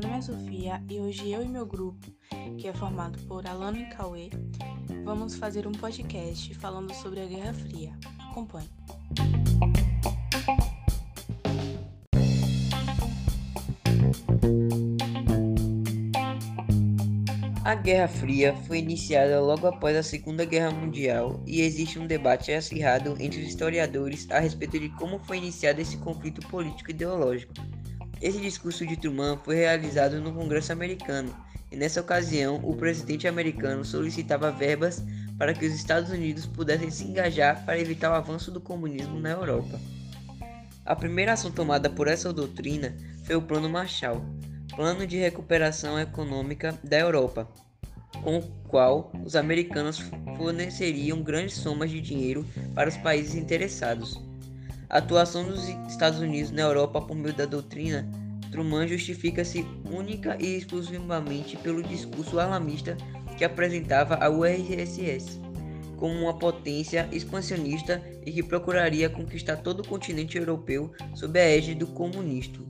nome é Sofia e hoje eu e meu grupo, que é formado por Alano e Cauê, vamos fazer um podcast falando sobre a Guerra Fria. Acompanhe. A Guerra Fria foi iniciada logo após a Segunda Guerra Mundial e existe um debate acirrado entre os historiadores a respeito de como foi iniciado esse conflito político ideológico. Esse discurso de Truman foi realizado no Congresso americano, e nessa ocasião o presidente americano solicitava verbas para que os Estados Unidos pudessem se engajar para evitar o avanço do comunismo na Europa. A primeira ação tomada por essa doutrina foi o Plano Marshall, Plano de Recuperação Econômica da Europa, com o qual os americanos forneceriam grandes somas de dinheiro para os países interessados. A atuação dos Estados Unidos na Europa por meio da doutrina Truman justifica-se única e exclusivamente pelo discurso alarmista que apresentava a URSS como uma potência expansionista e que procuraria conquistar todo o continente europeu sob a égide do comunismo.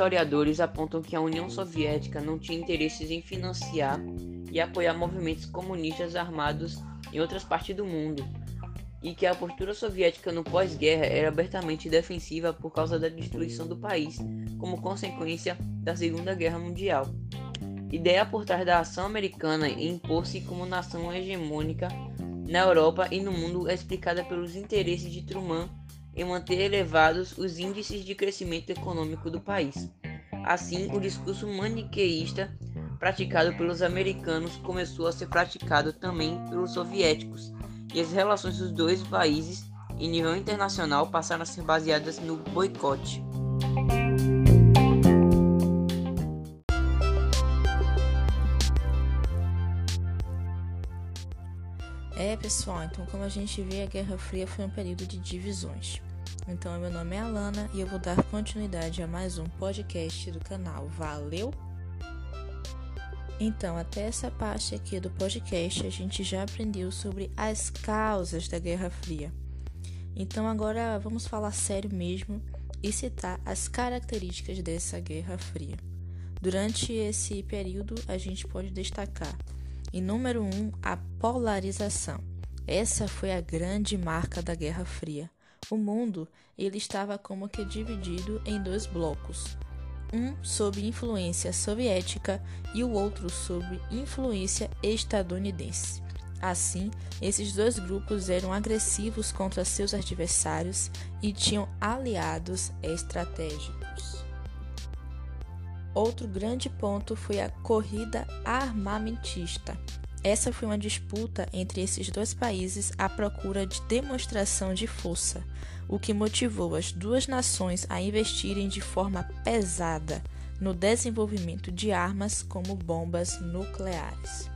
Historiadores apontam que a União Soviética não tinha interesses em financiar e apoiar movimentos comunistas armados em outras partes do mundo, e que a postura soviética no pós-guerra era abertamente defensiva por causa da destruição do país como consequência da Segunda Guerra Mundial. Ideia por trás da ação americana em impor-se como nação hegemônica na Europa e no mundo é explicada pelos interesses de Truman em manter elevados os índices de crescimento econômico do país. Assim, o discurso maniqueísta praticado pelos americanos começou a ser praticado também pelos soviéticos, e as relações dos dois países em nível internacional passaram a ser baseadas no boicote. Pessoal, então como a gente vê, a Guerra Fria foi um período de divisões. Então, meu nome é Alana e eu vou dar continuidade a mais um podcast do canal. Valeu! Então, até essa parte aqui do podcast, a gente já aprendeu sobre as causas da Guerra Fria. Então, agora vamos falar sério mesmo e citar as características dessa Guerra Fria. Durante esse período, a gente pode destacar e número 1, um, a polarização. Essa foi a grande marca da Guerra Fria. O mundo ele estava como que dividido em dois blocos, um sob influência soviética e o outro sob influência estadunidense. Assim, esses dois grupos eram agressivos contra seus adversários e tinham aliados estratégicos. Outro grande ponto foi a corrida armamentista. Essa foi uma disputa entre esses dois países à procura de demonstração de força, o que motivou as duas nações a investirem de forma pesada no desenvolvimento de armas como bombas nucleares.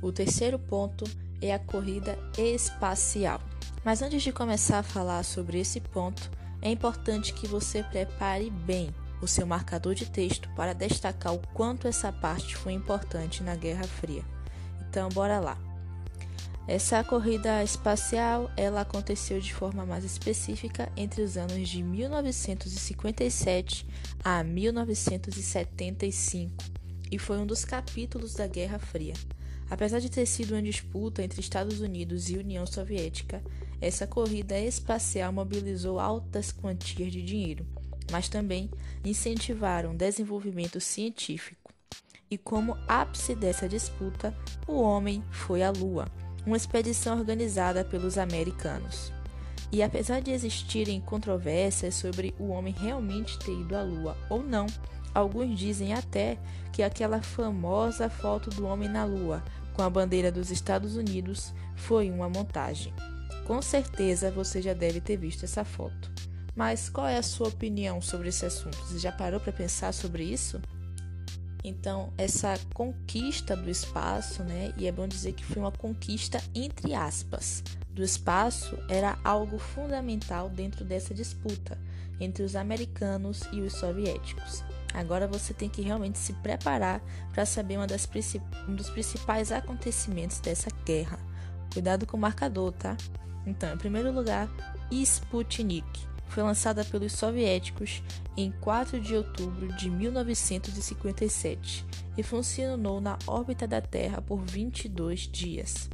O terceiro ponto é a corrida espacial. Mas antes de começar a falar sobre esse ponto, é importante que você prepare bem o seu marcador de texto para destacar o quanto essa parte foi importante na Guerra Fria. Então, bora lá. Essa corrida espacial, ela aconteceu de forma mais específica entre os anos de 1957 a 1975 e foi um dos capítulos da Guerra Fria. Apesar de ter sido uma disputa entre Estados Unidos e União Soviética, essa corrida espacial mobilizou altas quantias de dinheiro mas também incentivaram o desenvolvimento científico. E como ápice dessa disputa, o homem foi à Lua, uma expedição organizada pelos americanos. E apesar de existirem controvérsias sobre o homem realmente ter ido à Lua ou não, alguns dizem até que aquela famosa foto do homem na Lua, com a bandeira dos Estados Unidos, foi uma montagem. Com certeza você já deve ter visto essa foto. Mas qual é a sua opinião sobre esse assunto? Você já parou para pensar sobre isso? Então, essa conquista do espaço, né? E é bom dizer que foi uma conquista entre aspas do espaço, era algo fundamental dentro dessa disputa entre os americanos e os soviéticos. Agora você tem que realmente se preparar para saber um dos principais acontecimentos dessa guerra. Cuidado com o marcador, tá? Então, em primeiro lugar, Sputnik foi lançada pelos soviéticos em 4 de outubro de 1957 e funcionou na órbita da Terra por 22 dias.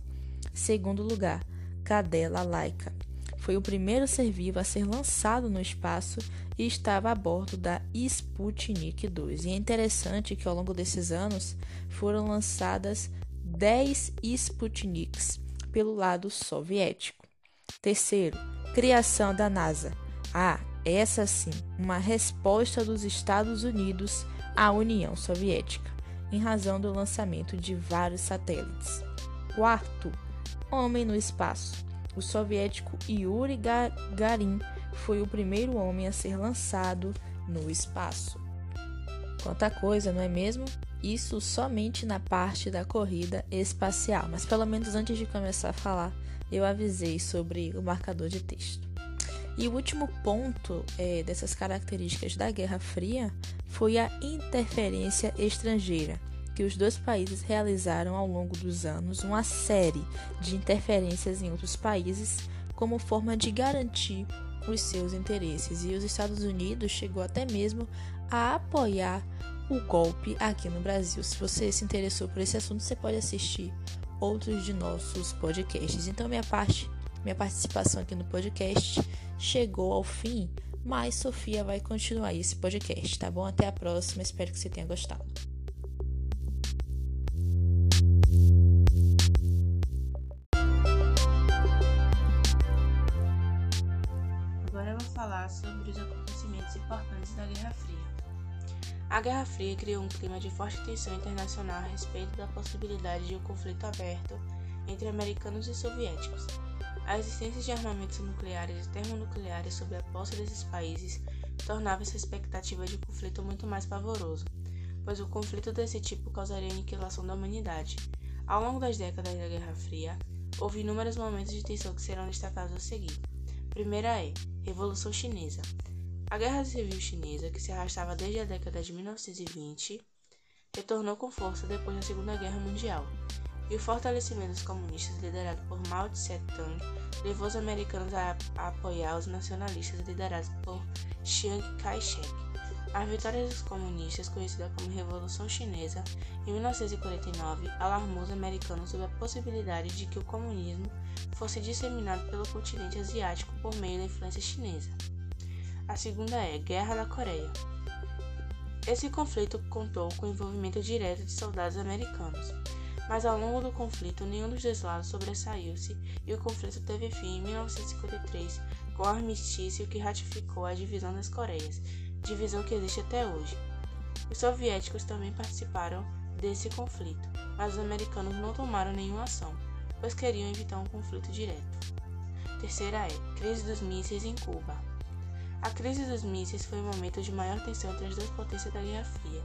Segundo lugar, Cadela Laika foi o primeiro ser vivo a ser lançado no espaço e estava a bordo da Sputnik 2. E é interessante que ao longo desses anos foram lançadas 10 Sputniks pelo lado soviético. Terceiro, criação da NASA. Ah, essa sim, uma resposta dos Estados Unidos à União Soviética, em razão do lançamento de vários satélites. Quarto, homem no espaço. O soviético Yuri Gagarin foi o primeiro homem a ser lançado no espaço. Quanta coisa, não é mesmo? Isso somente na parte da corrida espacial, mas pelo menos antes de começar a falar, eu avisei sobre o marcador de texto. E o último ponto é, dessas características da Guerra Fria foi a interferência estrangeira que os dois países realizaram ao longo dos anos uma série de interferências em outros países como forma de garantir os seus interesses. E os Estados Unidos chegou até mesmo a apoiar o golpe aqui no Brasil. Se você se interessou por esse assunto, você pode assistir outros de nossos podcasts. Então minha parte, minha participação aqui no podcast chegou ao fim, mas Sofia vai continuar esse podcast, tá bom? Até a próxima, espero que você tenha gostado. falar sobre os acontecimentos importantes da Guerra Fria. A Guerra Fria criou um clima de forte tensão internacional a respeito da possibilidade de um conflito aberto entre americanos e soviéticos. A existência de armamentos nucleares e termonucleares sob a posse desses países tornava essa expectativa de um conflito muito mais pavoroso, pois o conflito desse tipo causaria a aniquilação da humanidade. Ao longo das décadas da Guerra Fria, houve inúmeros momentos de tensão que serão destacados a seguir. Primeira é Revolução Chinesa. A Guerra Civil Chinesa, que se arrastava desde a década de 1920, retornou com força depois da Segunda Guerra Mundial, e o fortalecimento dos comunistas liderado por Mao Tse-tung levou os americanos a, a apoiar os nacionalistas liderados por Chiang Kai-shek. A vitória dos comunistas, conhecida como Revolução Chinesa, em 1949, alarmou os americanos sobre a possibilidade de que o comunismo fosse disseminado pelo continente asiático por meio da influência chinesa. A segunda é Guerra da Coreia. Esse conflito contou com o envolvimento direto de soldados americanos, mas ao longo do conflito nenhum dos dois lados sobressaiu-se e o conflito teve fim em 1953 com o armistício que ratificou a divisão das Coreias, divisão que existe até hoje. Os soviéticos também participaram desse conflito, mas os americanos não tomaram nenhuma ação pois queriam evitar um conflito direto. Terceira é crise dos mísseis em Cuba. A crise dos mísseis foi o momento de maior tensão entre as duas potências da Guerra Fria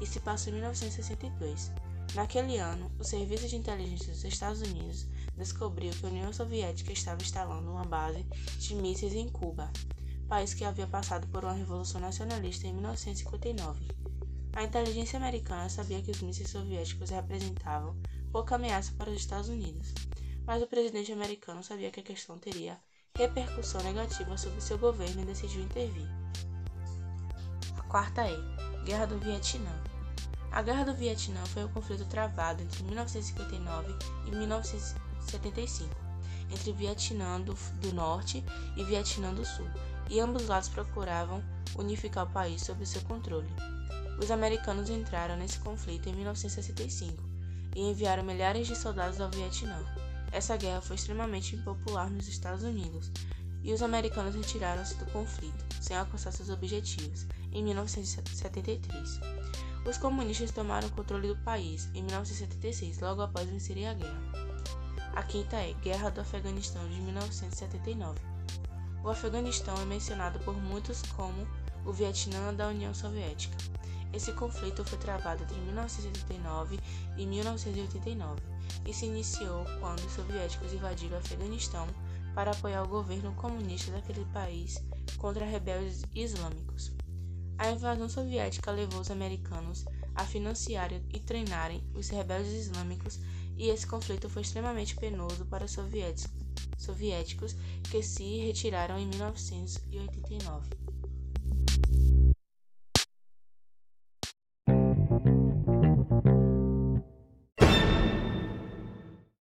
e se passou em 1962. Naquele ano, o Serviço de Inteligência dos Estados Unidos descobriu que a União Soviética estava instalando uma base de mísseis em Cuba, país que havia passado por uma revolução nacionalista em 1959. A inteligência americana sabia que os mísseis soviéticos representavam pouca ameaça para os Estados Unidos, mas o presidente americano sabia que a questão teria repercussão negativa sobre seu governo e decidiu intervir. A quarta é Guerra do Vietnã. A Guerra do Vietnã foi um conflito travado entre 1959 e 1975 entre Vietnã do, Norte e Vietnã do Sul, e ambos lados procuravam unificar o país sob seu controle. Os americanos entraram nesse conflito em 1965 e enviaram milhares de soldados ao Vietnã. Essa guerra foi extremamente impopular nos Estados Unidos e os americanos retiraram-se do conflito, sem alcançar seus objetivos, em 1973. Os comunistas tomaram o controle do país em 1976, logo após vencerem a guerra. A quinta é Guerra do Afeganistão de 1979. O Afeganistão é mencionado por muitos como o Vietnã da União Soviética. Esse conflito foi travado entre 1979 e 1989 e se iniciou quando os soviéticos invadiram o Afeganistão para apoiar o governo comunista daquele país contra rebeldes islâmicos. A invasão soviética levou os americanos a financiarem e treinarem os rebeldes islâmicos e esse conflito foi extremamente penoso para os soviéticos, soviéticos que se retiraram em 1989.